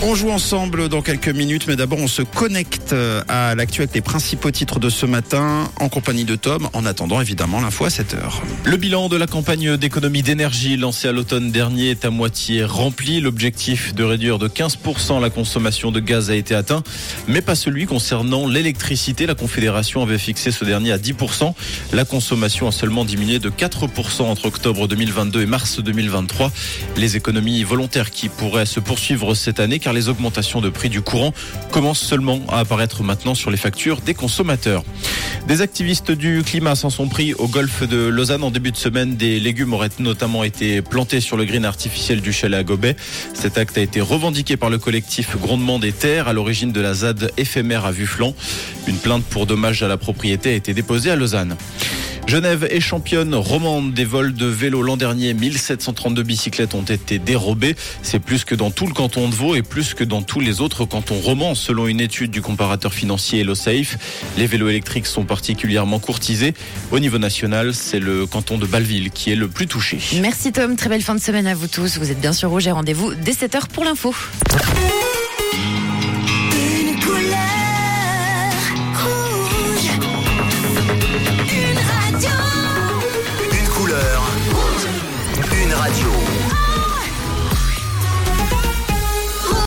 On joue ensemble dans quelques minutes, mais d'abord on se connecte euh, à l'actu avec les principaux titres de ce matin en compagnie de Tom, en attendant évidemment l'info à 7 heures. Le bilan de la campagne d'économie d'énergie lancée à l'automne dernier est à moitié rempli. L'objectif de réduire de 15% la consommation de gaz a été atteint, mais pas celui concernant l'électricité. La Confédération avait fixé ce dernier à 10%. La consommation a seulement diminué de 4% entre octobre 2022 et mars 2023. Les économies volontaires qui pourraient se poursuivre cette année les augmentations de prix du courant commencent seulement à apparaître maintenant sur les factures des consommateurs. Des activistes du climat s'en sont pris au golfe de Lausanne en début de semaine. Des légumes auraient notamment été plantés sur le green artificiel du chalet à Gobet. Cet acte a été revendiqué par le collectif Grondement des Terres à l'origine de la ZAD éphémère à Vufflan. Une plainte pour dommage à la propriété a été déposée à Lausanne. Genève est championne romande des vols de vélo. L'an dernier, 1732 bicyclettes ont été dérobées. C'est plus que dans tout le canton de Vaud et plus que dans tous les autres cantons romans, selon une étude du comparateur financier HelloSafe. Les vélos électriques sont particulièrement courtisés. Au niveau national, c'est le canton de Balleville qui est le plus touché. Merci Tom, très belle fin de semaine à vous tous. Vous êtes bien sûr rouge et rendez-vous dès 7h pour l'info. Radio.